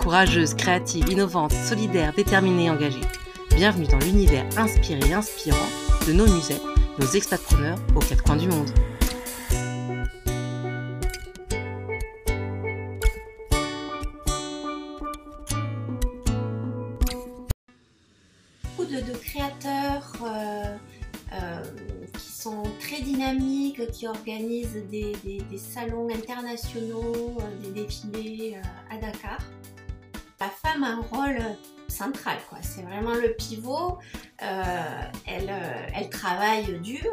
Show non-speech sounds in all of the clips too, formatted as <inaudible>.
Courageuses, créatives, innovantes, solidaires, déterminées et engagées. Bienvenue dans l'univers inspiré et inspirant de nos musées, nos expatpreneurs aux quatre coins du monde. Beaucoup de, créateurs euh, euh, qui sont très dynamiques, qui organisent des, salons internationaux, euh, des défilés à Dakar. La femme a un rôle central, quoi. C'est vraiment le pivot. Euh, elle, euh, elle travaille dur.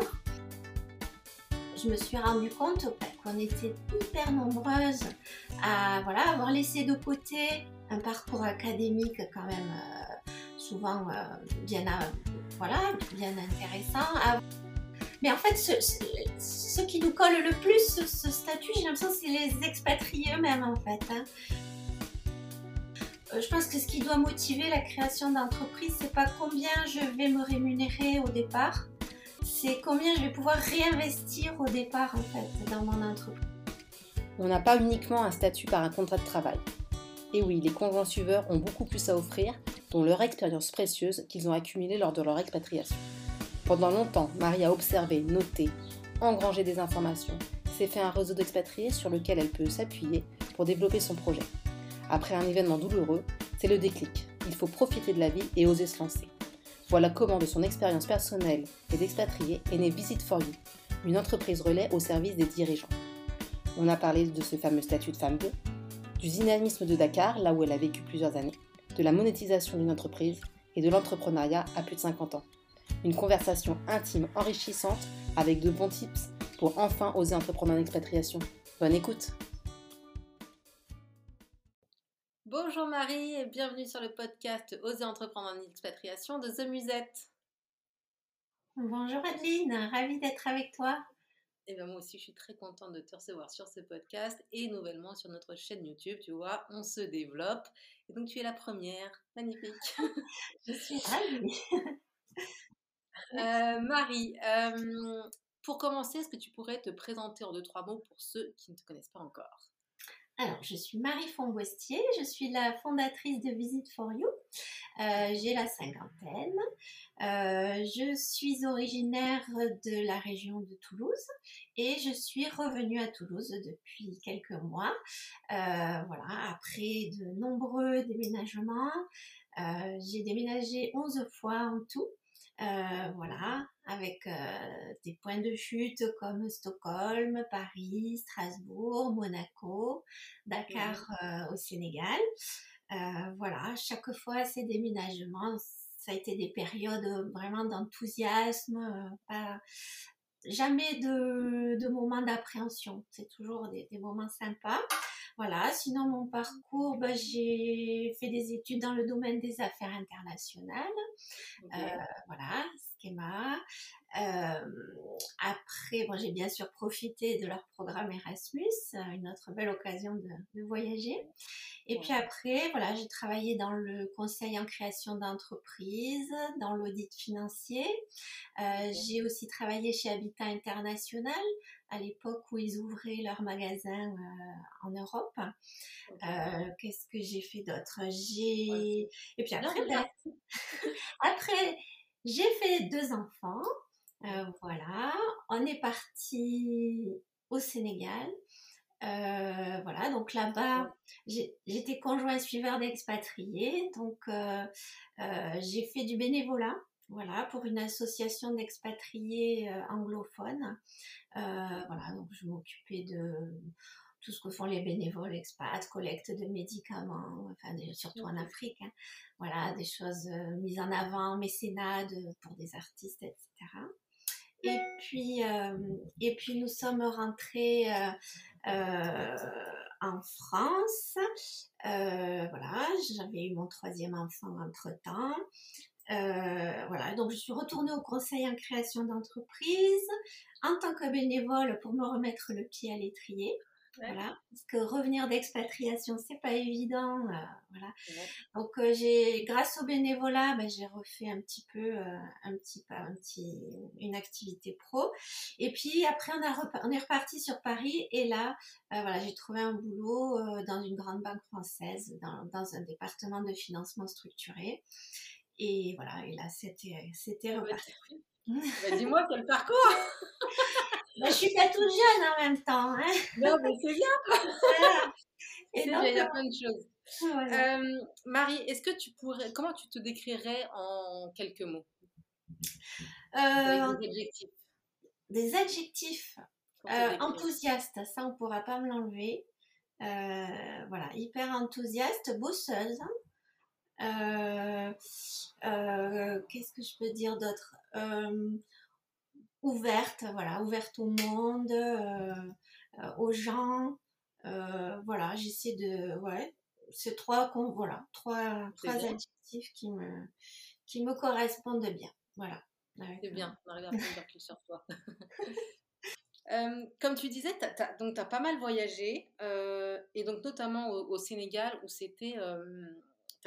Je me suis rendu compte qu'on était hyper nombreuses à voilà, avoir laissé de côté un parcours académique quand même euh, souvent bien, voilà, bien intéressant. à- Mais en fait, ce, qui nous colle le plus, ce, statut, j'ai l'impression c'est les expatriés eux-mêmes en fait. hein. Euh, Je pense que ce qui doit motiver la création d'entreprise, c'est pas combien je vais me rémunérer au départ, c'est combien je vais pouvoir réinvestir au départ en fait dans mon entreprise. On n'a pas uniquement un statut par un contrat de travail. Et oui, les conjoints suiveurs ont beaucoup plus à offrir, dont leur expérience précieuse qu'ils ont accumulée lors de leur expatriation. Pendant longtemps, Marie a observé, noté, engrangé des informations, s'est fait un réseau d'expatriés sur lequel elle peut s'appuyer pour développer son projet. Après un événement douloureux, c'est le déclic. Il faut profiter de la vie et oser se lancer. Voilà comment de son expérience personnelle et d'expatrié est née Visit for You, une entreprise relais au service des dirigeants. On a parlé de ce fameux statut de femme 2, du dynamisme de Dakar, là où elle a vécu plusieurs années, de la monétisation d'une entreprise et de l'entrepreneuriat à plus de 50 ans. Une conversation intime, enrichissante, avec de bons tips pour enfin oser entreprendre en expatriation. Bonne écoute Bonjour Marie et bienvenue sur le podcast Oser entreprendre en expatriation de The Musette. Bonjour Adeline, ravie d'être avec toi. Et bien moi aussi je suis très contente de te recevoir sur ce podcast et nouvellement sur notre chaîne YouTube, tu vois, on se développe. Et donc tu es la première, magnifique. <laughs> Je suis ravie. Euh, Marie, euh, pour commencer, est-ce que tu pourrais te présenter en deux, trois mots pour ceux qui ne te connaissent pas encore? Alors, je suis Marie Fonboestier, je suis la fondatrice de Visit for You. Euh, J'ai la cinquantaine. Euh, je suis originaire de la région de Toulouse et je suis revenue à Toulouse depuis quelques mois. Euh, voilà, après de nombreux déménagements. J'ai déménagé 11 fois en tout. Voilà, avec euh, des points de chute comme Stockholm, Paris, Strasbourg, Monaco, Dakar euh, au Sénégal. Euh, voilà, chaque fois ces déménagements, ça a été des périodes vraiment d'enthousiasme, pas- jamais de, de moments d'appréhension. C'est toujours des, des moments sympas. Voilà, sinon mon parcours, bah, j'ai fait des études dans le domaine des affaires internationales. Euh, voilà, schéma. Euh, après, bon, j'ai bien sûr profité de leur programme Erasmus, euh, une autre belle occasion de, de voyager. Et puis après, voilà, j'ai travaillé dans le conseil en création d'entreprise, dans l'audit financier. Euh, j'ai aussi travaillé chez Habitat International à l'époque où ils ouvraient leur magasin euh, en Europe. Euh, Qu'est-ce que j'ai fait d'autre? J'ai et puis après, ben, <laughs> après j'ai fait deux enfants. Euh, voilà, on est parti au Sénégal. Euh, voilà, donc là-bas, j'étais conjoint suiveur d'expatriés, donc euh, j'ai fait du bénévolat, voilà, pour une association d'expatriés euh, anglophones. Euh, voilà, donc je m'occupais de tout ce que font les bénévoles expats, collecte de médicaments, enfin surtout en Afrique, hein. voilà, des choses euh, mises en avant, mécénat de- pour des artistes, etc. Et puis, euh, et puis nous sommes rentrés euh, euh, en France. voilà, j'avais eu mon troisième enfant entre-temps. voilà, donc je suis retournée au conseil en création d'entreprise en tant que bénévole pour me remettre le pied à l'étrier. Voilà, parce que revenir d'expatriation, c'est pas évident. Euh, voilà. Donc euh, j'ai, grâce au bénévolat, ben, j'ai refait un petit peu, euh, un petit, un petit, une activité pro. Et puis après, on, a on est reparti sur Paris. Et là, voilà, j'ai trouvé un boulot dans une grande banque française, dans, dans un département de financement structuré. Et voilà, et là, c'était, c'était ah bah, reparti. <laughs> Bah, dis-moi quel parcours <laughs> bah, je suis pas toute jeune en même temps. Hein. Non, mais c'est bien. <laughs> Et il y a euh, plein de choses. Euh, Marie, est-ce que tu pourrais, comment tu te décrirais en quelques mots? Euh, Des adjectifs. Des adjectifs. enthousiaste, ça on pourra pas me l'enlever. voilà, hyper enthousiaste, bosseuse. Qu'est-ce que je peux dire d'autre? Ouverte, voilà, ouverte au monde, euh, euh, aux gens. Euh, voilà, j'essaie de, ouais, c'est trois, voilà, trois, trois adjectifs qui me, qui me correspondent bien. Voilà. C'est bien, on arrive à plus sur toi. <laughs> comme tu disais, tu as, donc tu as pas mal voyagé, et donc notamment au, Sénégal où c'était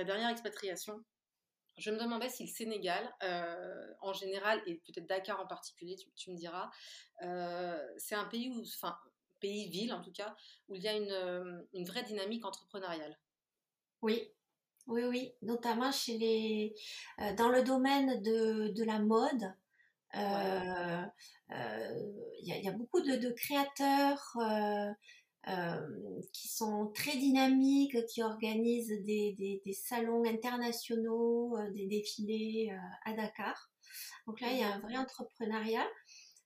dernière expatriation. Je me demandais si le Sénégal, euh, en général, et peut-être Dakar en particulier, tu, me diras, euh, c'est un pays où, enfin, pays-ville en tout cas, où il y a une, euh, une vraie dynamique entrepreneuriale. Oui, oui, oui, notamment chez les, dans le domaine de, de la mode. Il y, y, a beaucoup de, de créateurs qui sont très dynamiques, qui organisent des, des, des salons internationaux, euh, des défilés euh, à Dakar. Donc là, il y a un vrai entrepreneuriat.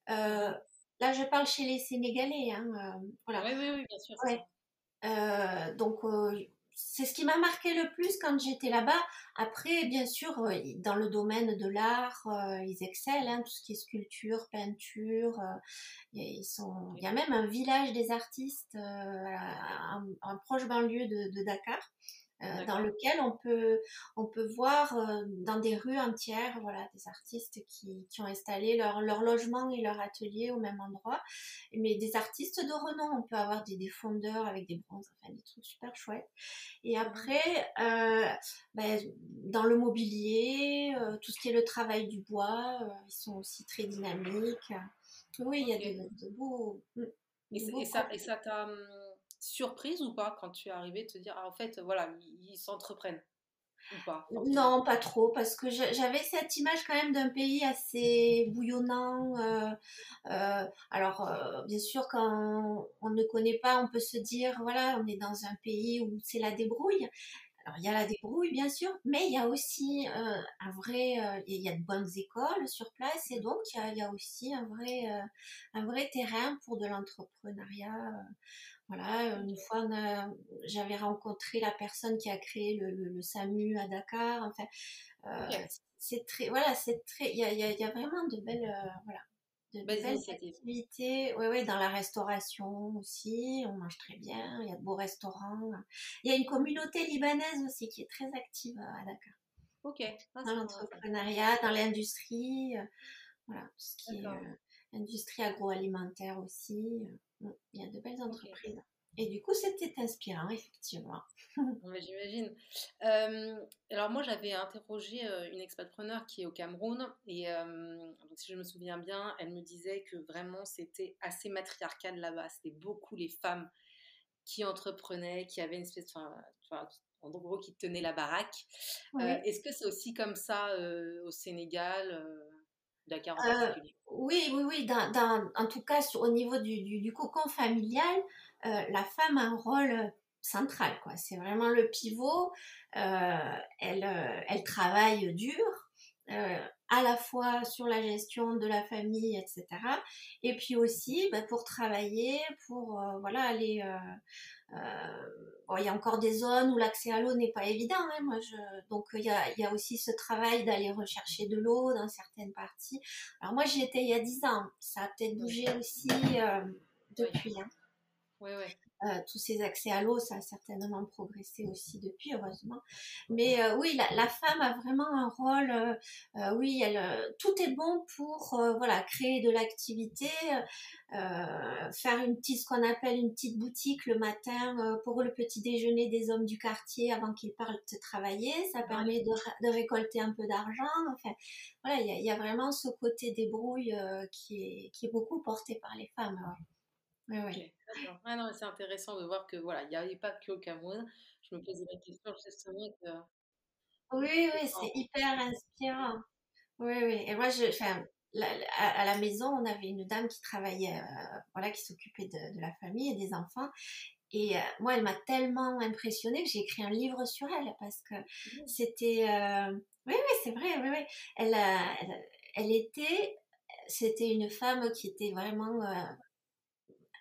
là, je parle chez les Sénégalais. Hein, voilà. Oui, oui, oui, bien sûr. Ouais. donc, c'est ce qui m'a marqué le plus quand j'étais là-bas. Après, bien sûr, euh, dans le domaine de l'art, euh, ils excellent, hein, tout ce qui est sculpture, peinture. Euh, il y a même un village des artistes, un, proche banlieue de Dakar. Euh, dans lequel on peut, on peut voir euh, dans des rues entières voilà, des artistes qui, qui ont installé leur, leur, logement et leur atelier au même endroit. Mais des artistes de renom, on peut avoir des, des fondeurs avec des bronzes, enfin des trucs super chouettes. Et après, euh, ben, dans le mobilier, tout ce qui est le travail du bois, ils sont aussi très dynamiques. Oui, il y a de, beaux... Mm, et, ça, et ça t'a hum, surprise ou pas quand tu es arrivée te dire, ah, en fait, voilà, ils s'entreprennent ou pas Non, pas trop, parce que j'avais cette image quand même d'un pays assez bouillonnant. Euh, euh, alors, euh, bien sûr, quand on ne connaît pas, on peut se dire, voilà, on est dans un pays où c'est la débrouille. Alors, il y a la débrouille, bien sûr, mais il y a aussi un vrai, il y a de bonnes écoles sur place, et donc il y a, aussi un vrai terrain pour de l'entrepreneuriat voilà, une fois, j'avais rencontré la personne qui a créé le, SAMU à Dakar. Enfin, euh, c'est très, voilà, c'est très, il y a, y a, vraiment de belles, euh, voilà, de belles activités. Oui, oui, dans la restauration aussi, on mange très bien. Il y a de beaux restaurants. Il y a une communauté libanaise aussi qui est très active à Dakar. Ok. Ah, dans l'entrepreneuriat, dans l'industrie, euh, voilà, tout ce qui est industrie agroalimentaire aussi. Mm, il y a de belles entreprises. Et du coup, c'était inspirant, effectivement. <laughs> J'imagine. Euh, alors moi, j'avais interrogé une expatpreneur qui est au Cameroun et euh, donc, si je me souviens bien, elle me disait que vraiment c'était assez matriarcal là-bas. C'était beaucoup les femmes qui entreprenaient, qui avaient une espèce, enfin, en gros, qui tenaient la baraque. Est-ce que c'est aussi comme ça au Sénégal En particulier oui, oui, oui. en tout cas, au niveau du, cocon familial, euh, la femme a un rôle central. Quoi. C'est vraiment le pivot. Euh, elle, euh, elle travaille dur, à la fois sur la gestion de la famille, etc. Et puis aussi bah, pour travailler, pour voilà aller euh, il y a encore des zones où l'accès à l'eau n'est pas évident. Hein, moi, je... Donc il y a, y a, aussi ce travail d'aller rechercher de l'eau dans certaines parties. Alors moi j'y étais il y a 10 ans. Ça a peut-être bougé aussi euh, depuis. Hein. Oui, oui. Euh, tous ces accès à l'eau, ça a certainement progressé aussi depuis, heureusement. Mais euh, oui, la, femme a vraiment un rôle. Euh, oui, elle, tout est bon pour voilà créer de l'activité, faire une petite, ce qu'on appelle une petite boutique le matin pour le petit déjeuner des hommes du quartier avant qu'ils partent travailler. Ça permet de, récolter un peu d'argent. Enfin, voilà, il y, a vraiment ce côté débrouille qui est qui est beaucoup porté par les femmes. Oui, oui. Ah non, c'est intéressant de voir que voilà, il n'y avait pas que au Cameroun. Je me posais la question justement que. Oui, oui, c'est hyper inspirant. Oui, oui. Et moi, je, enfin, à, la maison, on avait une dame qui travaillait, euh, voilà, qui s'occupait de, la famille et des enfants. Et euh, moi, elle m'a tellement impressionnée que j'ai écrit un livre sur elle parce que mmh. c'était. Euh, oui, oui, c'est vrai. Oui, oui. Elle, elle, elle, était. C'était une femme qui était vraiment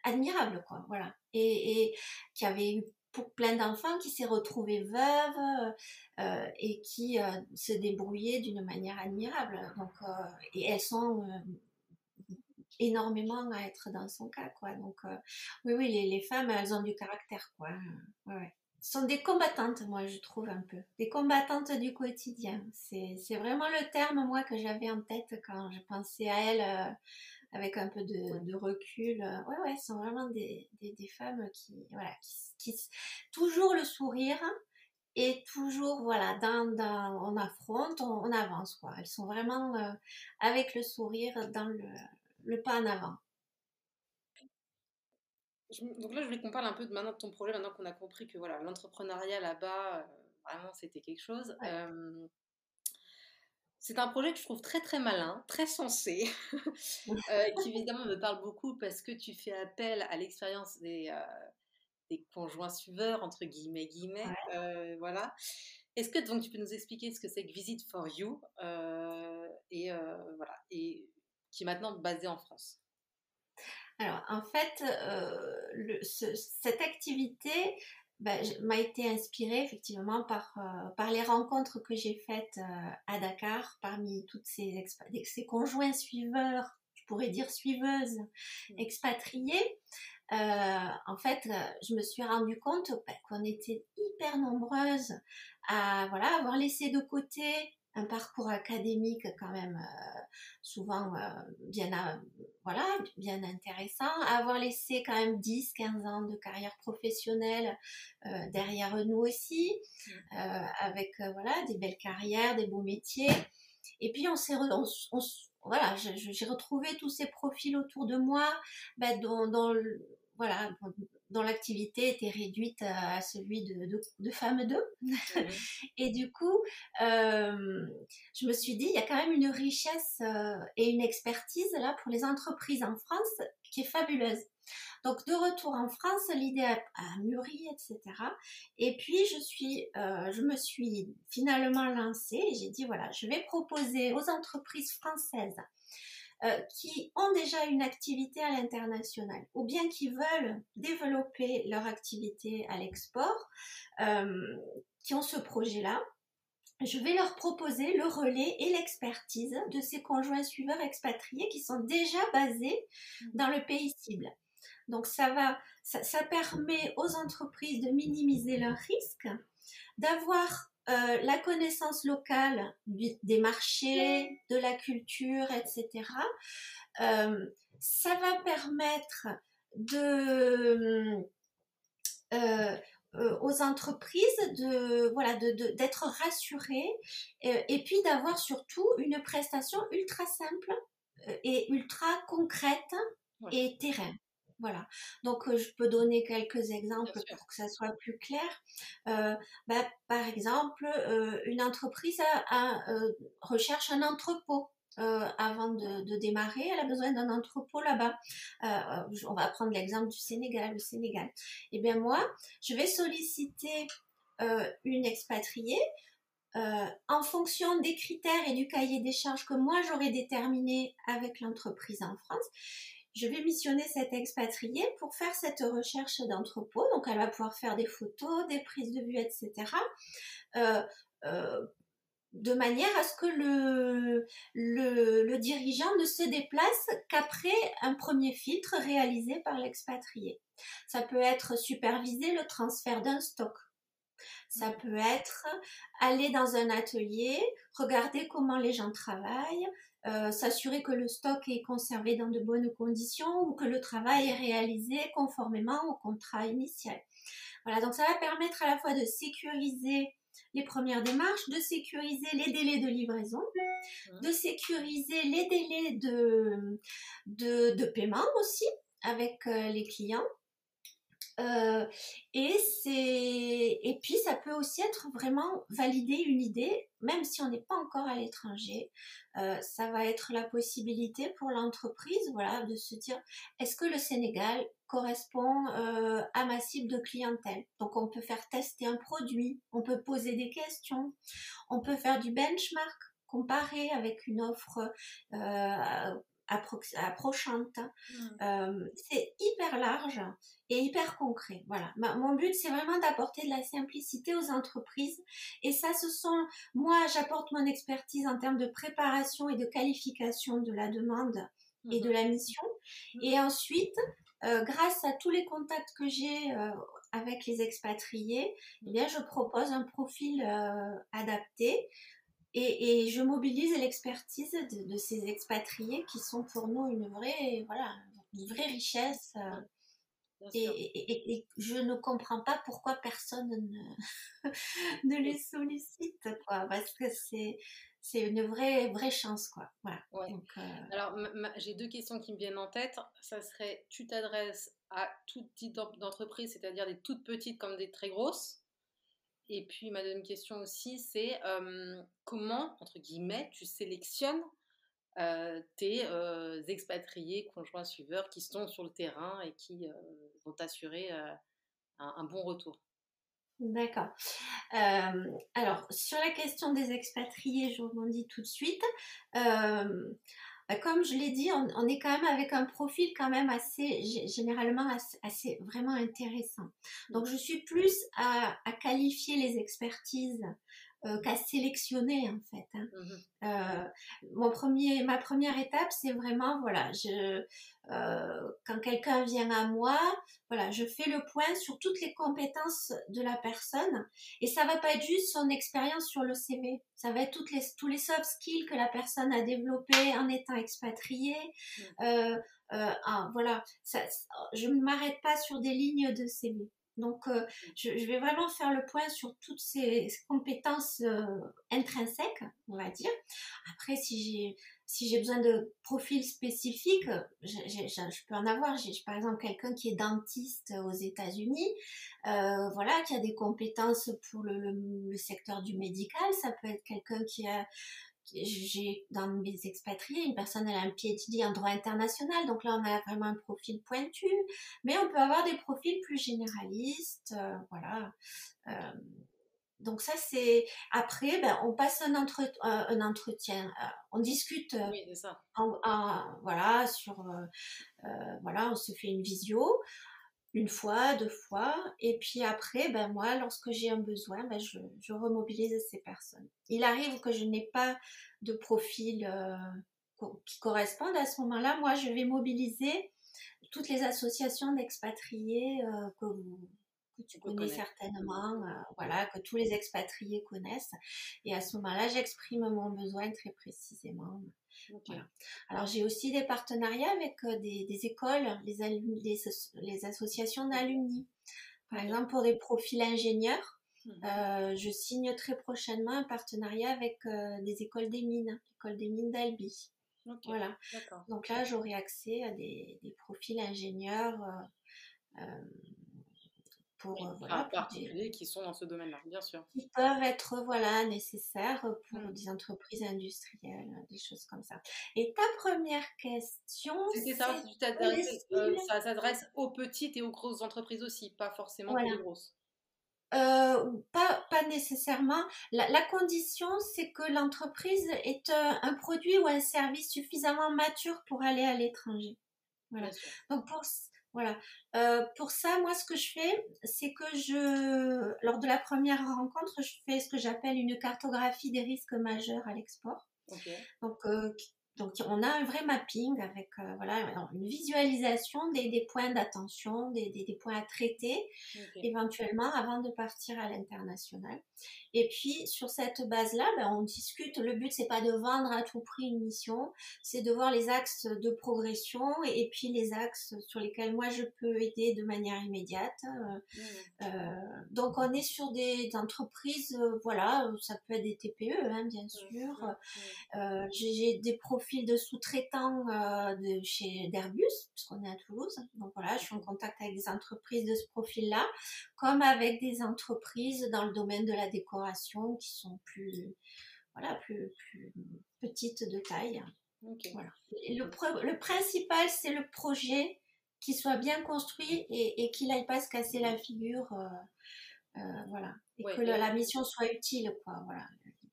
admirable, quoi. Voilà. Et, qui avait eu pour plein d'enfants, qui s'est retrouvée veuve euh, et qui euh, se débrouillait d'une manière admirable. Donc, euh, et elles sont énormément à être dans son cas, quoi. Donc, oui, oui, les, femmes, elles ont du caractère, quoi. Ouais. sont des combattantes, moi, je trouve un peu. Des combattantes du quotidien. C'est vraiment le terme, moi, que j'avais en tête quand je pensais à elles avec un peu de, recul. Euh, ouais, ouais, ce sont vraiment des, des, femmes qui, voilà, qui, toujours le sourire et toujours, voilà, dans, dans on affronte, on, avance, quoi. Elles sont vraiment euh, avec le sourire dans le, le pas en avant. donc là, je voulais qu'on parle un peu de maintenant de ton projet, maintenant qu'on a compris que voilà, l'entrepreneuriat là-bas, euh, vraiment, c'était quelque chose. C'est un projet que je trouve très très malin, très sensé, <laughs> euh, qui évidemment me parle beaucoup parce que tu fais appel à l'expérience des, euh, des, conjoints suiveurs, entre guillemets, guillemets. Euh, voilà. Est-ce que donc tu peux nous expliquer ce que c'est que Visit for You et, voilà, et qui est maintenant basé en France? Alors, en fait, le, cette activité, ben, m'a été inspirée effectivement par, euh, par les rencontres que j'ai faites euh, à Dakar parmi toutes ces, ces conjoints suiveurs, je pourrais dire suiveuses, mmh. expatriées. Euh, en fait, je me suis rendu compte ben, qu'on était hyper nombreuses à voilà avoir laissé de côté un parcours académique quand même euh, souvent euh, bien euh, voilà bien intéressant avoir laissé quand même 10 15 ans de carrière professionnelle derrière nous aussi mmh. avec voilà des belles carrières des beaux métiers et puis on s'est voilà j'ai retrouvé tous ces profils autour de moi ben, dans voilà dont l'activité était réduite à, celui de, de, femmes d'eux. <laughs> et du coup, euh, je me suis dit, il y a quand même une richesse euh, et une expertise là pour les entreprises en France qui est fabuleuse. Donc de retour en France, l'idée a, mûri, etc. Et puis je suis, euh, je me suis finalement lancée et j'ai dit voilà, je vais proposer aux entreprises françaises euh, qui ont déjà une activité à l'international ou bien qui veulent développer leur activité à l'export, euh, qui ont ce projet-là, je vais leur proposer le relais et l'expertise de ces conjoints suiveurs expatriés qui sont déjà basés dans le pays cible. Donc ça va, ça permet aux entreprises de minimiser leurs risques, d'avoir euh, la connaissance locale des marchés, de la culture, etc., euh, ça va permettre de, euh, aux entreprises de voilà d'être rassurées et puis d'avoir surtout une prestation ultra simple et ultra concrète et terrain. Voilà. Donc, euh, je peux donner quelques exemples pour que ça soit plus clair. Euh, bah, par exemple, euh, une entreprise recherche un entrepôt. avant de, démarrer, elle a besoin d'un entrepôt là-bas. on va prendre l'exemple du Sénégal. Le Sénégal. Eh bien moi, je vais solliciter une expatriée en fonction des critères et du cahier des charges que moi j'aurais déterminé avec l'entreprise en France je vais missionner cette expatriée pour faire cette recherche d'entrepôt. Donc, elle va pouvoir faire des photos, des prises de vue, etc. Euh, euh, de manière à ce que le, le, le dirigeant ne se déplace qu'après un premier filtre réalisé par l'expatrié. Ça peut être superviser le transfert d'un stock. Ça peut être aller dans un atelier, regarder comment les gens travaillent, euh, s'assurer que le stock est conservé dans de bonnes conditions ou que le travail est réalisé conformément au contrat initial. Voilà, donc ça va permettre à la fois de sécuriser les premières démarches, de sécuriser les délais de livraison, de sécuriser les délais de, de, de paiement aussi avec euh, les clients. Euh, et c'est et puis ça peut aussi être vraiment valider une idée, même si on n'est pas encore à l'étranger. Euh, ça va être la possibilité pour l'entreprise, voilà, de se dire est-ce que le Sénégal correspond euh, à ma cible de clientèle? Donc on peut faire tester un produit, on peut poser des questions, on peut faire du benchmark, comparer avec une offre approchante. Mmh. Euh, c'est hyper large et hyper concret. Voilà. Ma, mon but, c'est vraiment d'apporter de la simplicité aux entreprises. Et ça, ce sont, moi, j'apporte mon expertise en termes de préparation et de qualification de la demande mmh. et de la mission. Mmh. Et ensuite, euh, grâce à tous les contacts que j'ai euh, avec les expatriés, eh bien, je propose un profil euh, adapté et, et, je mobilise l'expertise de, de, ces expatriés qui sont pour nous une vraie, voilà, une vraie richesse. Euh, et, et, et, je ne comprends pas pourquoi personne ne, <laughs> ne les sollicite, quoi, parce que c'est c'est une vraie vraie chance, quoi. Voilà. Ouais. Donc, euh... Alors j'ai deux questions qui me viennent en tête. Ça serait, tu t'adresses à tout type d'entreprise, c'est-à-dire des toutes petites comme des très grosses. Et puis ma deuxième question aussi, c'est comment, entre guillemets, tu sélectionnes tes expatriés, conjoints suiveurs qui sont sur le terrain et qui vont t'assurer un, un, bon retour? D'accord. alors, sur la question des expatriés, je rebondis tout de suite. Comme je l'ai dit, on, on, est quand même avec un profil quand même assez, généralement assez, assez vraiment intéressant. Donc je suis plus à, à qualifier les expertises euh, qu'à sélectionner en fait. Hein. Mmh. Euh, mon premier, ma première étape, c'est vraiment voilà, je, euh, quand quelqu'un vient à moi, voilà, je fais le point sur toutes les compétences de la personne et ça va pas être juste son expérience sur le CV, ça va être toutes les, tous les soft skills que la personne a développés en étant expatriée. Mmh. Ah, voilà, ça, je ne m'arrête pas sur des lignes de CV. Donc, euh, je, vais vraiment faire le point sur toutes ces compétences euh, intrinsèques, on va dire. Après, si j'ai besoin de profils spécifiques, je peux en avoir. J'ai par exemple quelqu'un qui est dentiste aux États-Unis, euh, voilà, qui a des compétences pour le, secteur du médical. Ça peut être quelqu'un qui a j'ai dans mes expatriés une personne elle a un PhD en droit international donc là on a vraiment un profil pointu mais on peut avoir des profils plus généralistes euh, voilà euh, donc ça c'est après ben, on passe un, entre... un entretien euh, on discute oui, ça. En, en, voilà sur voilà on se fait une visio une fois, deux fois, et puis après, ben moi, lorsque j'ai un besoin, ben je, remobilise ces personnes. Il arrive que je n'ai pas de profil euh, qui corresponde à ce moment-là. Moi, je vais mobiliser toutes les associations d'expatriés euh, que, que tu connais, certainement, euh, voilà, que tous les expatriés connaissent. Et à ce moment-là, j'exprime mon besoin très précisément. Okay. Voilà. Alors j'ai aussi des partenariats avec euh, des, des, écoles, les, alumni, les, les associations d'alumni. Par exemple, pour des profils ingénieurs, mmh. euh, je signe très prochainement un partenariat avec euh, des écoles des mines, l'école des mines d'Albi. Okay. Voilà. Donc là, j'aurai accès à des, des profils ingénieurs euh, pour, euh, voilà, particuliers qui sont dans ce domaine-là, bien sûr. Qui peuvent être voilà, nécessaires pour mmh. des entreprises industrielles, des choses comme ça. Et ta première question C'est ça, euh, ça s'adresse aux petites et aux grosses entreprises aussi, pas forcément voilà. aux grosses. Euh, pas, pas nécessairement. La, la condition, c'est que l'entreprise est un, un, produit ou un service suffisamment mature pour aller à l'étranger. Voilà. Donc pour voilà. Euh, pour ça, moi, ce que je fais, c'est que je, lors de la première rencontre, je fais ce que j'appelle une cartographie des risques majeurs à l'export. Okay. Donc, euh, donc on a un vrai mapping avec euh, voilà une visualisation des, des points d'attention, des, des, des, points à traiter éventuellement avant de partir à l'international. Et puis sur cette base-là, ben, on discute. Le but c'est pas de vendre à tout prix une mission, c'est de voir les axes de progression et, puis les axes sur lesquels moi je peux aider de manière immédiate. Mmh. Euh, donc on est sur des, entreprises, euh, voilà, ça peut être des TPE hein, bien mmh. sûr. Euh, j'ai des profils fil de sous-traitants euh, de chez d'Airbus, puisqu'on est à Toulouse. Donc voilà, je suis en contact avec des entreprises de ce profil-là, comme avec des entreprises dans le domaine de la décoration qui sont plus, voilà, plus, plus petites de taille. Voilà. le, le, principal, c'est le projet qui soit bien construit et, et qu'il n'aille pas se casser la figure. Euh, euh, voilà. Et que la, mission soit utile. Quoi, voilà.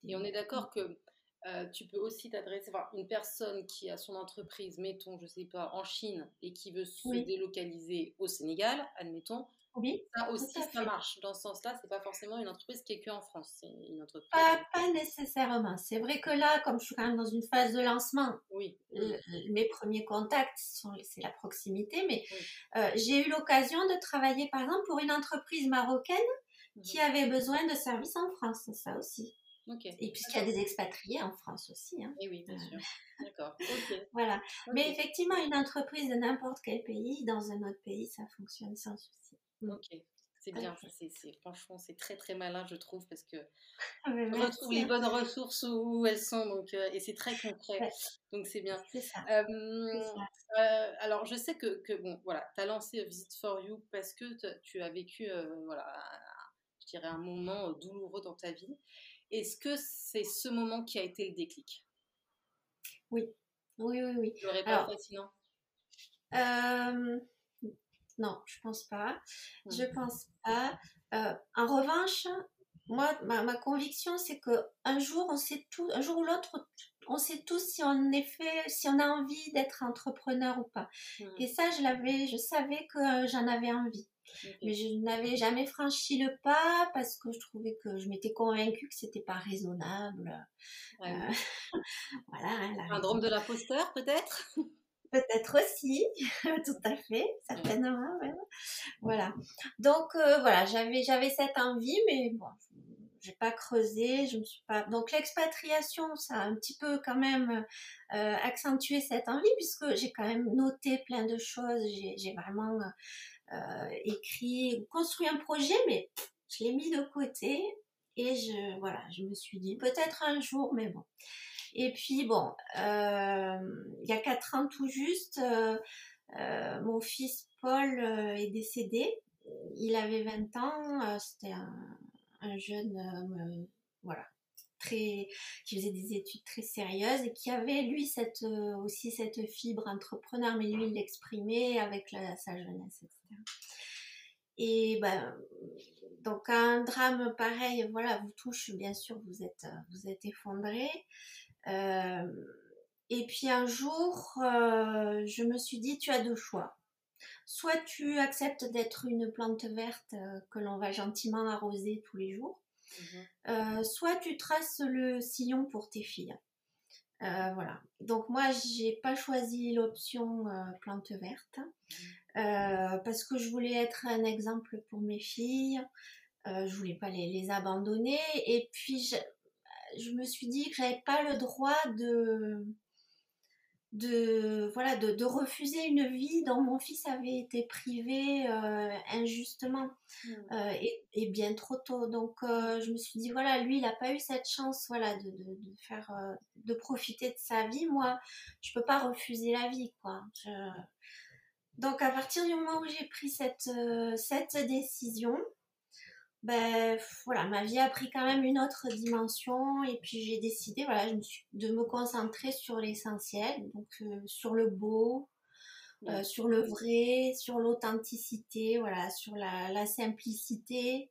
Et on est d'accord que euh, tu peux aussi t'adresser, à une personne qui a son entreprise, mettons, je sais pas, en Chine et qui veut se délocaliser au Sénégal, admettons. Oui. Ça aussi, ça marche. Dans ce sens-là, c'est pas forcément une entreprise qui est que en France. C'est une entreprise. Pas, nécessairement. C'est vrai que là, comme je suis quand même dans une phase de lancement, oui. mes premiers contacts, c'est la proximité, mais euh, j'ai eu l'occasion de travailler, par exemple, pour une entreprise marocaine qui mhm. avait besoin de services en France. Ça aussi. Et puisqu'il y a des expatriés en France aussi. Hein. Et oui, bien sûr. Euh, <laughs> D'accord. voilà. Mais effectivement, une entreprise de n'importe quel pays, dans un autre pays, ça fonctionne sans souci. Mm. Ok. C'est bien, c'est, franchement, c'est très très malin, je trouve, parce que ah, on retrouve les bonnes ressources où elles sont, donc, euh, et c'est très concret, donc c'est bien. C'est ça. Euh, alors, je sais que, que bon, voilà, tu as lancé Visit for You parce que tu as vécu, voilà, je dirais un moment douloureux dans ta vie, est-ce que c'est ce moment qui a été le déclic? Oui, oui, oui, oui. Tu l'aurais pas euh, Non, je pense pas. Je Je pense pas. Euh, en revanche, moi, ma, conviction, c'est que un jour, on sait tout, un jour ou l'autre, on sait tous si on est fait, si on a envie d'être entrepreneur ou pas. Hmm. Et ça, je l'avais, je savais que j'en avais envie. Mais je n'avais jamais franchi le pas parce que je trouvais que je m'étais convaincue que c'était pas raisonnable. Euh, <laughs> voilà. Hein, Un drôme de l'imposteur, peut-être? Peut-être aussi, <laughs> tout à fait, certainement. Voilà. Donc euh, voilà, j'avais j'avais cette envie, mais bon, j'ai pas creusé, je me suis pas. Donc l'expatriation, ça a un petit peu quand même euh, accentué cette envie puisque j'ai quand même noté plein de choses. J'ai vraiment euh, écrit, construit un projet, mais je l'ai mis de côté et je, voilà, je me suis dit peut-être un jour, mais bon. Et puis bon, euh, il y a quatre ans tout juste, euh, mon fils Paul est décédé. Il avait 20 ans, c'était un, jeune homme, voilà, qui faisait des études très sérieuses et qui avait lui cette aussi cette fibre entrepreneur, mais lui il l'exprimait avec sa jeunesse, etc. Et ben, donc un drame pareil, voilà, vous touche, bien sûr, vous êtes, vous êtes effondré. Euh, et puis un jour, euh, je me suis dit, tu as deux choix. Soit tu acceptes d'être une plante verte euh, que l'on va gentiment arroser tous les jours, mhm. soit tu traces le sillon pour tes filles. voilà. Donc moi, j'ai pas choisi l'option plante verte. Euh, parce que je voulais être un exemple pour mes filles. Euh, je voulais pas les, les abandonner. Et puis, je, je, me suis dit que j'avais pas le droit de, de, voilà, de, de, refuser une vie dont mon fils avait été privé euh, injustement mmh. euh, et, et, bien trop tôt. Donc, euh, je me suis dit, voilà, lui, il n'a pas eu cette chance voilà, de, de, de faire, de profiter de sa vie. Moi, je peux pas refuser la vie, quoi. Je, donc à partir du moment où j'ai pris cette, cette décision, ben voilà, ma vie a pris quand même une autre dimension et puis j'ai décidé voilà, de me concentrer sur l'essentiel, donc euh, sur le beau, euh, sur le vrai, sur l'authenticité, voilà, sur la, la simplicité.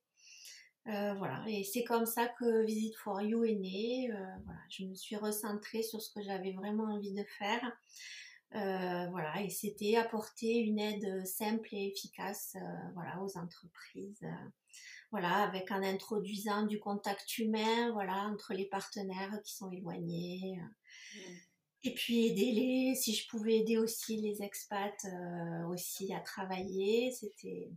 voilà, et c'est comme ça que Visit for You est né. voilà, je me suis recentrée sur ce que j'avais vraiment envie de faire. Euh, voilà, et c'était apporter une aide simple et efficace euh, voilà, aux entreprises. Euh, voilà, avec en introduisant du contact humain voilà, entre les partenaires qui sont éloignés. Mmh. et puis aider les, si je pouvais aider aussi les expats aussi à travailler, c'était,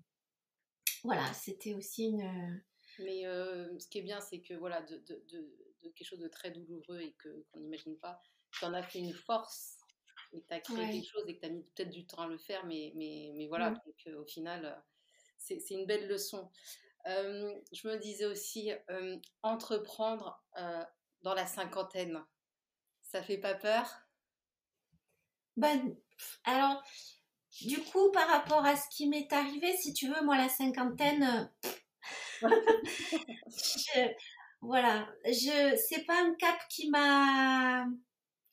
voilà, c'était aussi une. Mais ce qui est bien, c'est que voilà, de, de, de, quelque chose de très douloureux et que qu'on n'imagine pas, tu en as fait une force et tu as créé quelque chose et que tu as mis peut-être du temps à le faire, mais, mais, mais voilà, donc, au final, c'est une belle leçon. Je me disais aussi, entreprendre dans la cinquantaine, ça fait pas peur? Ben, alors, du coup, par rapport à ce qui m'est arrivé, si tu veux, moi, la cinquantaine, <laughs> voilà, je, c'est pas un cap qui m'a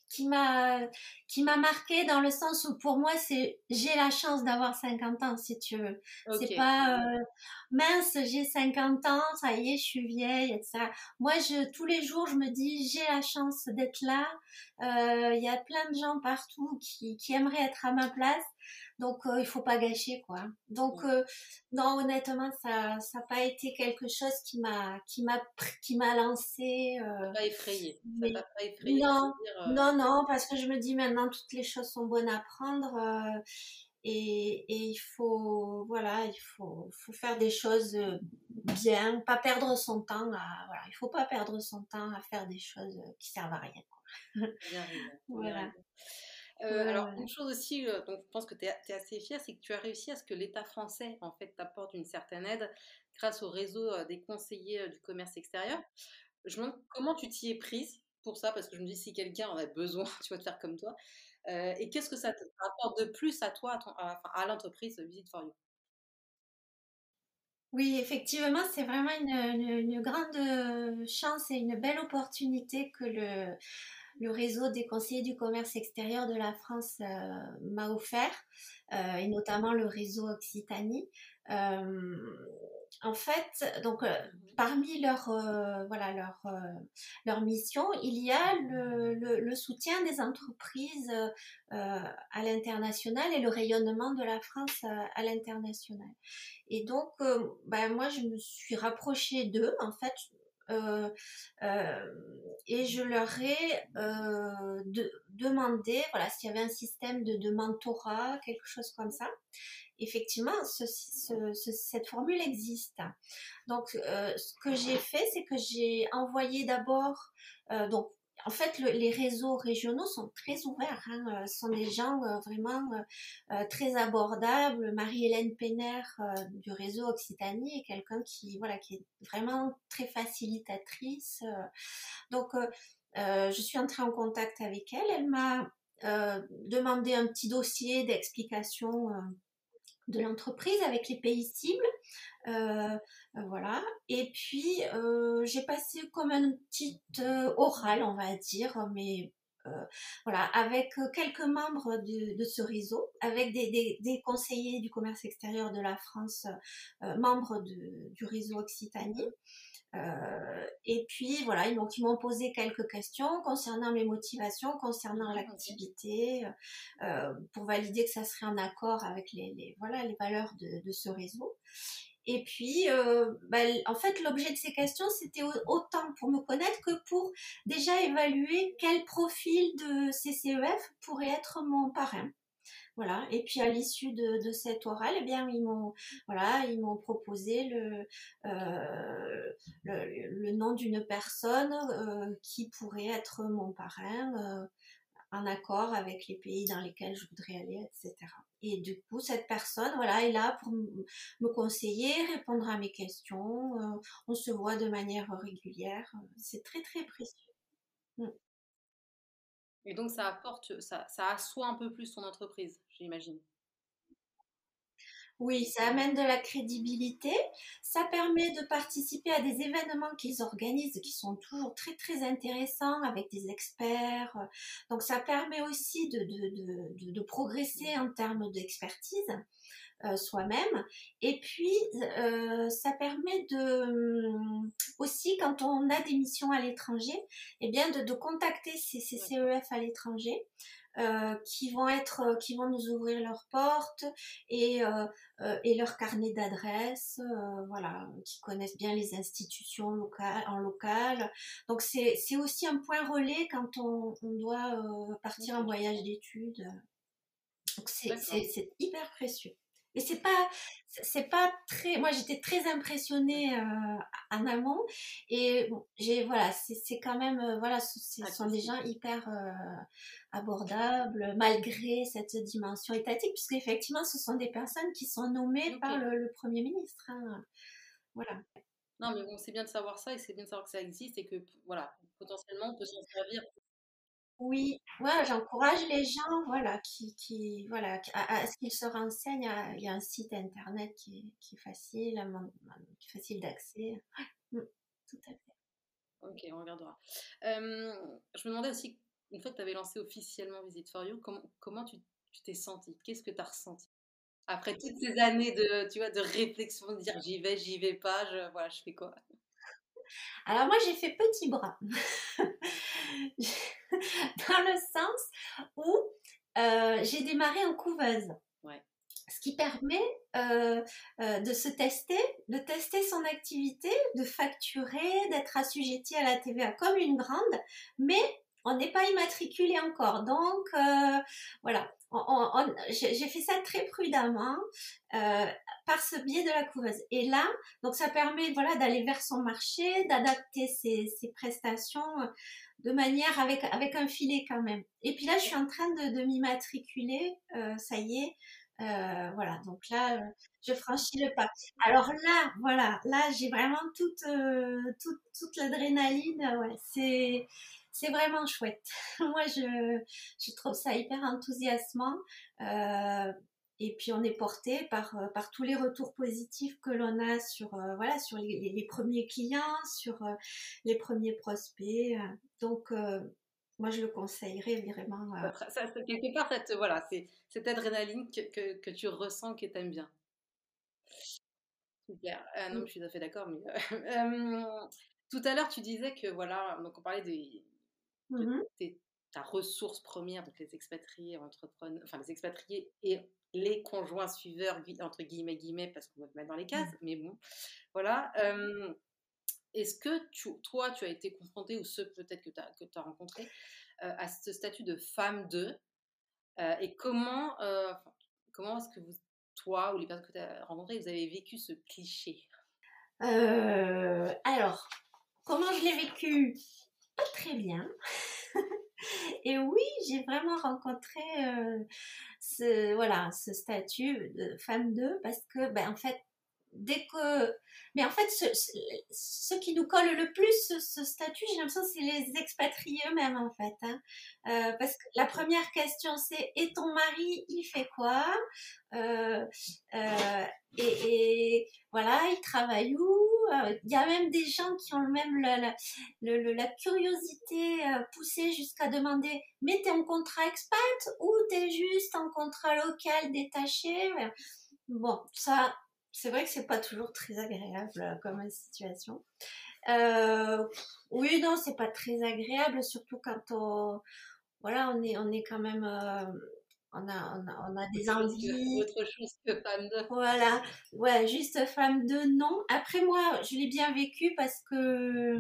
qui m'a qui m'a marqué dans le sens où pour moi c'est j'ai la chance d'avoir 50 ans si tu veux. C'est pas euh, mince j'ai 50 ans ça y est je suis vieille etc moi je tous les jours je me dis j'ai la chance d'être là. Euh, il y a plein de gens partout qui, qui aimeraient être à ma place donc euh, il faut pas gâcher quoi. Donc euh, non honnêtement ça ça n'a pas été quelque chose qui m'a qui m'a qui m'a lancé. Euh, pas effrayé. pas effrayé. Non non non parce que je me dis maintenant toutes les choses sont bonnes à prendre. Et, et, il faut voilà il faut, faut faire des choses bien pas perdre son temps à voilà il faut pas perdre son temps à faire des choses qui servent à rien quoi. Bien, <laughs> voilà euh, alors, une chose aussi, euh, donc je pense que tu es, assez fière, c'est que tu as réussi à ce que l'État français, en fait, t'apporte une certaine aide grâce au réseau euh, des conseillers du commerce extérieur. Je me demande comment tu t'y es prise pour ça, parce que je me dis si quelqu'un en a besoin, <laughs> tu vas te faire comme toi. et qu'est-ce que ça apporte de plus à toi, à, à, l'entreprise Visit for You? Oui, effectivement, c'est vraiment une, une, grande chance et une belle opportunité que le, le réseau des conseillers du commerce extérieur de la France euh, m'a offert, euh, et notamment le réseau Occitanie. Euh, en fait, donc parmi leur voilà leur leur mission, il y a le, le, soutien des entreprises à l'international et le rayonnement de la France à, l'international. Et donc, ben, moi, je me suis rapprochée d'eux. En fait, et je leur ai euh, demandé voilà, s'il y avait un système de, de, mentorat, quelque chose comme ça. Effectivement, cette formule existe. Donc, ce que j'ai fait, c'est que j'ai envoyé d'abord, donc en fait, les réseaux régionaux sont très ouverts. Hein, euh, sont des gens euh, vraiment euh, très abordables. Marie-Hélène Penner du réseau Occitanie est quelqu'un qui, voilà, qui est vraiment très facilitatrice. donc, je suis entrée en contact avec elle. Elle m'a demandé un petit dossier d'explication de l'entreprise avec les pays cibles. Euh, voilà. Et puis, euh, j'ai passé comme un petit euh, oral, on va dire, mais voilà, avec quelques membres de, ce réseau, avec des, conseillers du commerce extérieur de la France, membres du réseau Occitanie. Euh, et puis voilà, ils m'ont posé quelques questions concernant mes motivations, concernant l'activité, euh, pour valider que ça serait en accord avec les, voilà les valeurs de, de, ce réseau. Et puis, euh, ben, en fait, l'objet de ces questions, c'était autant pour me connaître que pour déjà évaluer quel profil de CCEF pourrait être mon parrain. Et puis à l'issue de, de cet oral, eh bien ils m'ont voilà, proposé le, euh, le, nom d'une personne euh, qui pourrait être mon parrain euh, en accord avec les pays dans lesquels je voudrais aller, etc. Et du coup, cette personne, voilà, est là pour me conseiller, répondre à mes questions. on se voit de manière régulière. C'est très très précieux. Mm. Et donc, ça apporte, ça, ça assoit un peu plus ton entreprise, j'imagine. Oui, ça amène de la crédibilité. Ça permet de participer à des événements qu'ils organisent qui sont toujours très très intéressants avec des experts. Donc ça permet aussi de, de, de, de progresser en termes d'expertise. Euh, soi-même. Et puis, euh, ça permet de hum, aussi, quand on a des missions à l'étranger, eh bien, de, de contacter ces, ces CEF à l'étranger qui vont être, qui vont nous ouvrir leurs portes et, et leur carnet d'adresses, voilà, qui connaissent bien les institutions locales, en local. Donc c'est aussi un point relais quand on, on doit partir en voyage d'études. Donc c'est hyper précieux. Et c'est pas, c'est pas très. Moi, j'étais très impressionnée euh, en amont. Et j'ai voilà, c'est quand même euh, voilà, ce sont des gens hyper euh, abordables malgré cette dimension étatique, puisque effectivement, ce sont des personnes qui sont nommées par le, premier ministre. Hein. Voilà. Non, mais bon, c'est bien de savoir ça et c'est bien de savoir que ça existe et que voilà, potentiellement, on peut s'en servir oui, ouais, j'encourage les gens, voilà, qui, qui voilà, à, ce qu'ils se renseignent. Il y a un site internet qui, qui est facile, qui est facile d'accès. Mm, tout à fait. Ok, on regardera. Euh, je me demandais aussi, une fois que tu avais lancé officiellement Visit for You, comment, comment tu t'es sentie? Qu'est-ce que tu as ressenti? Après toutes ces années de, tu vois, de réflexion, de dire j'y vais, j'y vais pas, je, voilà, je fais quoi? Alors moi j'ai fait petit bras, <laughs> <laughs> dans le sens où euh, j'ai démarré en couveuse. Ce qui permet euh, euh, de se tester, de tester son activité, de facturer, d'être assujetti à la TVA comme une grande, mais on n'est pas immatriculé encore. Donc voilà, j'ai fait ça très prudemment euh, par ce biais de la couveuse. Et là, donc ça permet voilà d'aller vers son marché, d'adapter ses, ses, prestations de manière avec avec un filet quand même. Et puis là, je suis en train de, de m'immatriculer. Euh, ça y est. Euh, voilà, donc là, euh, je franchis le pas. Alors là, voilà, là, j'ai vraiment toute, euh, toute, toute l'adrénaline. Ouais, c'est, c'est vraiment chouette. <laughs> Moi, je, je trouve ça hyper enthousiasmant. Et puis on est porté par, euh, par tous les retours positifs que l'on a sur, euh, voilà, sur les, les, premiers clients, sur les premiers prospects. Donc, moi, je le conseillerais vraiment. Ça, quelque part, cette, voilà, c'est cette adrénaline que, que, que, tu ressens, que tu aimes bien. Super. non, je suis tout à fait d'accord. Mais <laughs> tout à l'heure, tu disais que voilà, donc on parlait Mmh ta ressource première, donc les expatriés entrepreneurs, enfin les expatriés et les conjoints suiveurs, entre guillemets, guillemets, parce qu'on va te mettre dans les cases, mmh. mais bon, voilà. Est-ce que tu, toi, tu as été confronté, ou ceux peut-être que tu as, rencontré, à ce statut de femme de Et comment, comment est-ce que vous, toi ou les personnes que tu as rencontrées, vous avez vécu ce cliché? Alors, comment je l'ai vécu? Pas très bien. <laughs> <laughs> Et oui, j'ai vraiment rencontré euh, ce, voilà, ce statut de femme 2 parce que, ben, en fait, dès que. Mais en fait, ce, qui nous colle le plus ce, statut, j'ai l'impression, c'est les expatriés eux-mêmes, en fait. Hein. Euh, parce que la première question, c'est Et ton mari, il fait quoi? Euh, et, voilà, il travaille où? Il y a même des gens qui ont même la, curiosité poussée jusqu'à demander Mais t'es en contrat expat ou t'es juste en contrat local détaché? Bon, ça, c'est vrai que c'est pas toujours très agréable euh, comme situation. Euh, oui, non, c'est pas très agréable, surtout quand on, voilà, on est, on est quand même, euh, on a, on a, on a des envies. Autre chose que femme de. Voilà, ouais, juste femme de non. Après moi, je l'ai bien vécu parce que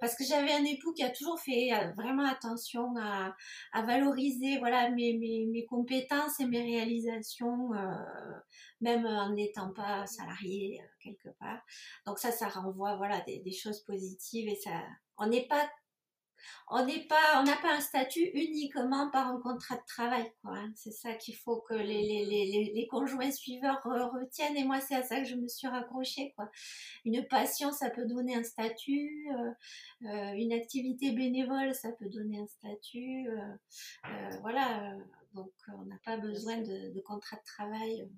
parce que j'avais un époux qui a toujours fait euh, vraiment attention à, à valoriser voilà mes, mes, mes compétences et mes réalisations, euh, même en n'étant pas salarié euh, quelque part. Donc ça, ça renvoie voilà des, des choses positives et ça, on n'est pas on n'est pas, on n'a pas un statut uniquement par un contrat de travail, quoi. Hein. C'est ça qu'il faut que les, les, les, les conjoints suiveurs retiennent. Et moi, c'est à ça que je me suis raccrochée, quoi. Une passion, ça peut donner un statut. Euh, euh une activité bénévole, ça peut donner un statut. Euh, euh voilà. Donc, on n'a pas besoin de, de contrat de travail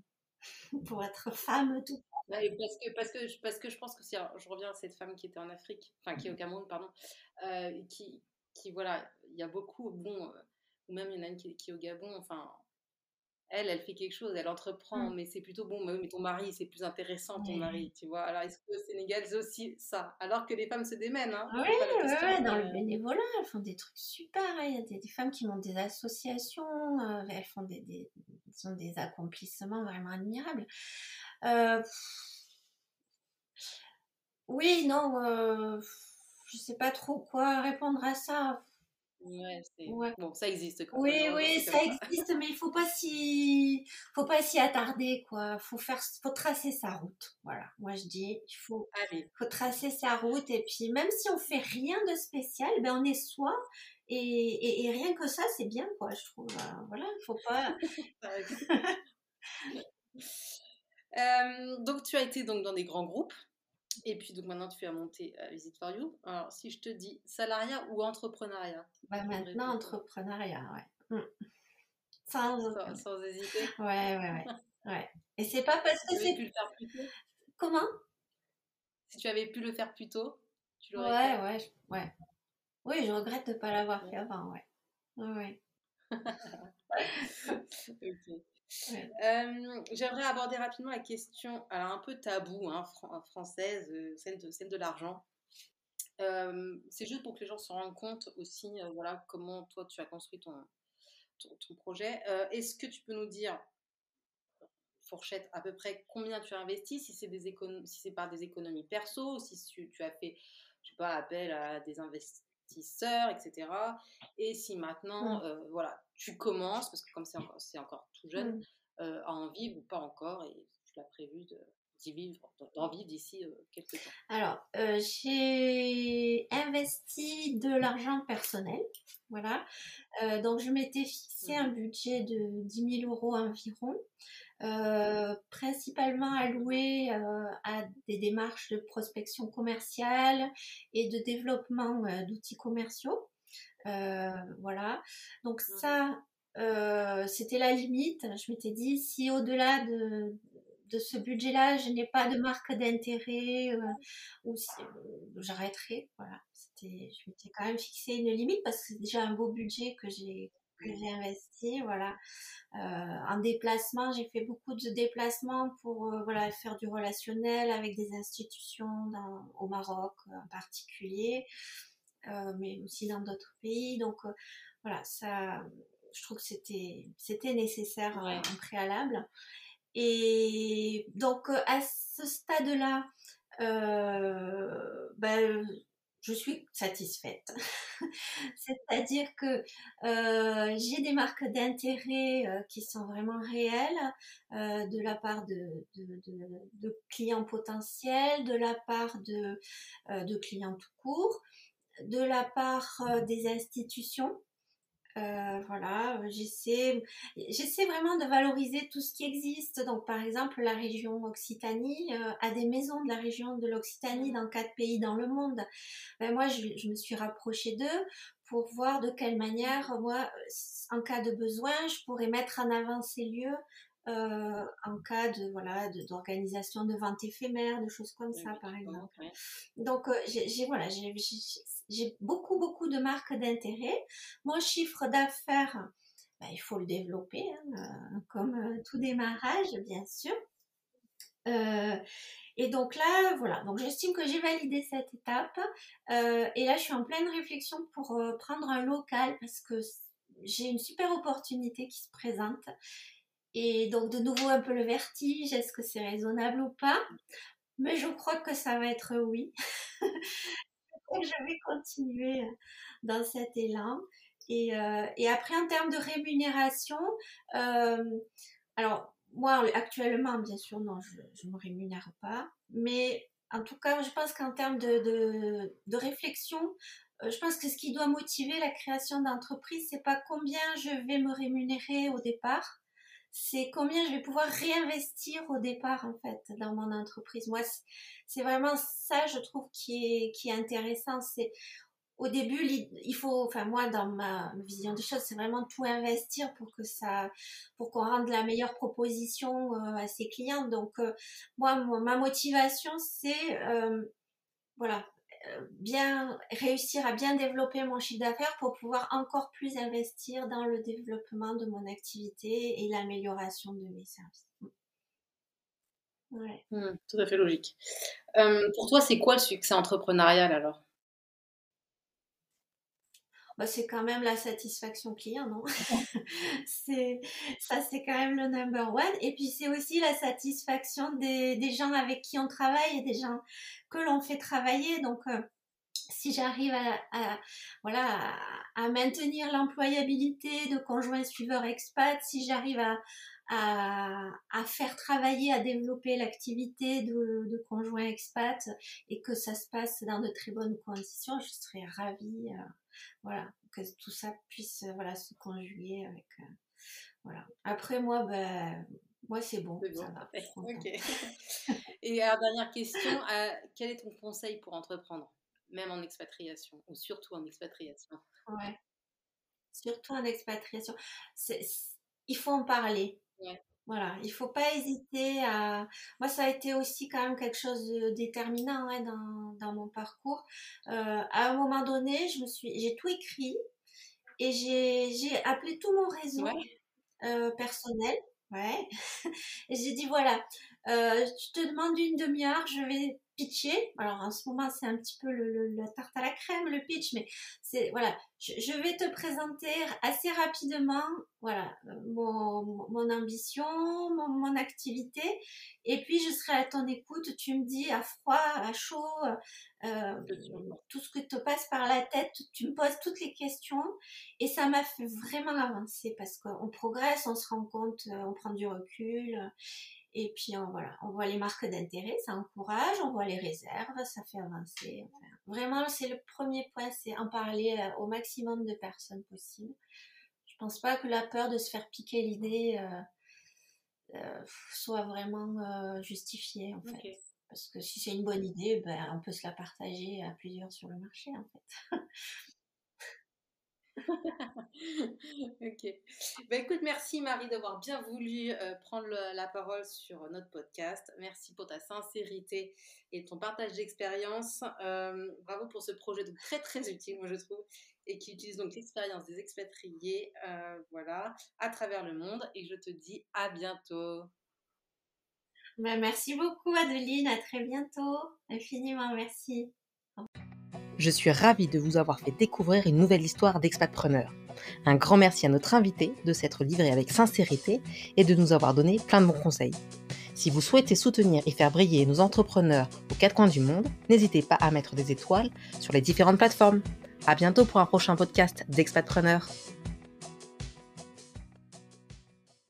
<laughs> pour être femme tout parce que, parce, que, parce que je pense que si je reviens à cette femme qui était en Afrique, enfin qui est au Cameroun, pardon, euh, qui, qui, voilà, il y a beaucoup, bon, euh, ou même il y en a une qui, qui, est au Gabon, enfin, elle, elle fait quelque chose, elle entreprend, Mmh. mais c'est plutôt bon, mais ton mari, c'est plus intéressant, ton mari, tu vois. Alors, est-ce que au Sénégal, c'est aussi ça? Alors que les femmes se démènent, hein, Oui, ouais, dans le bénévolat, elles font des trucs super. Il y a des, des femmes qui montent des associations, euh, elles font des, des, ils ont des accomplissements vraiment admirables. Euh, oui, non, euh, je sais pas trop quoi répondre à ça. Ouais. Bon, ça existe quand Oui, hein, oui, ça existe, mais il faut pas s'y, faut pas s'y attarder, quoi. Faut faire, faut tracer sa route. Voilà. Moi, je dis, il faut, Allez, faut tracer sa route et puis même si on fait rien de spécial, ben on est soi et, et, et rien que ça, c'est bien, quoi. Je trouve. Euh, voilà, faut pas. <laughs> arrive. <laughs> Euh, donc, tu as été donc dans des grands groupes. Et puis, donc maintenant, tu as monté euh, Visit for You. Alors, si je te dis salariat ou entrepreneuriat Bah, maintenant, entrepreneuriat, ouais. Mm. Sans, sans, sans hésiter. ouais, ouais, ouais, <laughs> ouais. Et c'est pas parce Si que tu avais c'est pu le faire plus tôt, comment? Si tu avais pu le faire plus tôt, tu l'aurais Ouais, fait. ouais, je- ouais. Oui, je regrette de pas l'avoir fait avant, ouais. Ouais, ouais. <laughs> Euh, J'aimerais aborder rapidement la question, alors un peu tabou, hein, fran- française, euh, celle de, l'argent. Euh, c'est juste pour que les gens se rendent compte aussi, euh, voilà, comment toi tu as construit ton, ton, ton projet. Est-ce que tu peux nous dire, fourchette, à peu près combien tu as investi, si c'est si par des économies perso, si tu, tu as fait, je sais pas, appel à des investisseurs, etc. Et si maintenant, Mm. euh, voilà, tu commences, parce que comme c'est encore, tout jeune, Mm. euh, à en vivre ou pas encore, et tu l'as prévu d'y vivre, d'en vivre d'ici euh, quelques temps. Alors, euh, j'ai investi de l'argent personnel. Voilà. Donc, je m'étais fixé un budget de 10 000 euros environ, principalement alloué à des démarches de prospection commerciale et de développement d'outils commerciaux. Euh, voilà. Donc, ça, euh, c'était la limite. Je m'étais dit, si au-delà de, de ce budget-là, je n'ai pas de marque d'intérêt, euh, ou si, euh, j'arrêterai. Voilà. C'était, je m'étais quand même fixé une limite parce que c'est déjà un beau budget que j'ai que j'ai investi. Voilà. Euh, en déplacement, j'ai fait beaucoup de déplacements pour voilà faire du relationnel avec des institutions dans, au Maroc en particulier, mais aussi dans d'autres pays. Donc euh, voilà, ça, je trouve que c'était c'était nécessaire Ouais. en préalable. Et donc euh, à ce stade-là, euh, ben, je suis satisfaite. <laughs> C'est-à-dire que euh, j'ai des marques d'intérêt euh, qui sont vraiment réelles euh, de la part de, de, de, de, clients potentiels, de la part de, euh, de clients tout court, de la part euh, des institutions. Euh, voilà, j'essaie, j'essaie vraiment de valoriser tout ce qui existe. Donc, par exemple, la région Occitanie euh, a des maisons de la région de l'Occitanie dans quatre pays dans le monde. Ben, moi, je, je, me suis rapprochée d'eux pour voir de quelle manière, moi, en cas de besoin, je pourrais mettre en avant ces lieux. Euh, en cas de voilà d'organisation de, de ventes éphémères, de choses comme oui, ça par exemple. Oui. Donc euh, j'ai voilà j'ai beaucoup beaucoup de marques d'intérêt. Mon chiffre d'affaires, ben, il faut le développer hein, euh, comme euh, tout démarrage bien sûr. Euh, et donc là, voilà. Donc j'estime que j'ai validé cette étape. Et là, je suis en pleine réflexion pour prendre un local parce que j'ai une super opportunité qui se présente. Et donc de nouveau un peu le vertige, est-ce que c'est raisonnable ou pas? Mais je crois que ça va être oui. <laughs> je vais continuer dans cet élan. Et, euh, et après, en termes de rémunération, euh, alors moi actuellement, bien sûr, non, je ne me rémunère pas. Mais en tout cas, je pense qu'en termes de, de, réflexion, euh, je pense que ce qui doit motiver la création d'entreprise, c'est pas combien je vais me rémunérer au départ, c'est combien je vais pouvoir réinvestir au départ en fait dans mon entreprise. Moi, c'est vraiment ça, je trouve, qui est qui est intéressant. C'est au début, il faut, enfin moi, dans ma vision des choses, c'est vraiment tout investir pour que ça, pour qu'on rende la meilleure proposition euh, à ses clients. Donc euh, moi, ma motivation, c'est euh, voilà bien réussir à bien développer mon chiffre d'affaires pour pouvoir encore plus investir dans le développement de mon activité et l'amélioration de mes services. Mmh, tout à fait logique. pour toi, c'est quoi le succès entrepreneurial alors? Bah, c'est quand même la satisfaction client, non? <laughs> C'est ça, c'est quand même le number one. Et puis c'est aussi la satisfaction des, des, gens avec qui on travaille et des gens que l'on fait travailler. Donc si j'arrive à, voilà à, maintenir l'employabilité de conjoints suiveurs expat, si j'arrive à, à, faire travailler, à développer l'activité de, de conjoint expat et que ça se passe dans de très bonnes conditions, je serais ravie, euh, voilà, que tout ça puisse euh, voilà se conjuguer avec, euh, voilà. Après moi, ben moi c'est bon, ça va. <laughs> <laughs> et alors dernière question, quel est ton conseil pour entreprendre, même en expatriation ou surtout en expatriation? Ouais. Surtout en expatriation, il faut en parler. Voilà, il faut pas hésiter à. Moi, ça a été aussi quand même quelque chose de déterminant hein, dans, dans, mon parcours. Euh, à un moment donné, je me suis, j'ai tout écrit et j'ai appelé tout mon réseau euh, personnel. Ouais. <laughs> et j'ai dit voilà, euh, je te demande une demi-heure, je vais pitcher. Alors en ce moment, c'est un petit peu le, la tarte à la crème, le pitch, mais c'est voilà, je, vais te présenter assez rapidement, voilà, mon, mon ambition, mon, mon, activité, et puis je serai à ton écoute. Tu me dis à froid, à chaud, euh, tout ce que te passe par la tête, tu me poses toutes les questions, et ça m'a fait vraiment avancer parce qu'on progresse, on se rend compte, euh, on prend du recul. Et puis on, voilà, on voit les marques d'intérêt, ça encourage, on voit les réserves, ça fait avancer. vraiment, c'est le premier point, c'est en parler euh, au maximum de personnes possible. Je pense pas que la peur de se faire piquer l'idée euh, euh, soit vraiment justifiée en fait. Parce que si c'est une bonne idée, ben, on peut se la partager à plusieurs sur le marché en fait. <laughs> <laughs> ok. Bah, écoute, merci Marie d'avoir bien voulu euh, prendre la parole sur notre podcast. Merci pour ta sincérité et ton partage d'expérience. Euh, bravo pour ce projet très très utile, moi je trouve, et qui utilise donc l'expérience des expatriés, euh, voilà, à travers le monde. Et je te dis à bientôt. Bah, merci beaucoup Adeline, à très bientôt. Infiniment merci. Je suis ravie de vous avoir fait découvrir une nouvelle histoire d'expatpreneur. Un grand merci à notre invité de s'être livré avec sincérité et de nous avoir donné plein de bons conseils. Si vous souhaitez soutenir et faire briller nos entrepreneurs aux quatre coins du monde, n'hésitez pas à mettre des étoiles sur les différentes plateformes. À bientôt pour un prochain podcast d'Expatpreneur.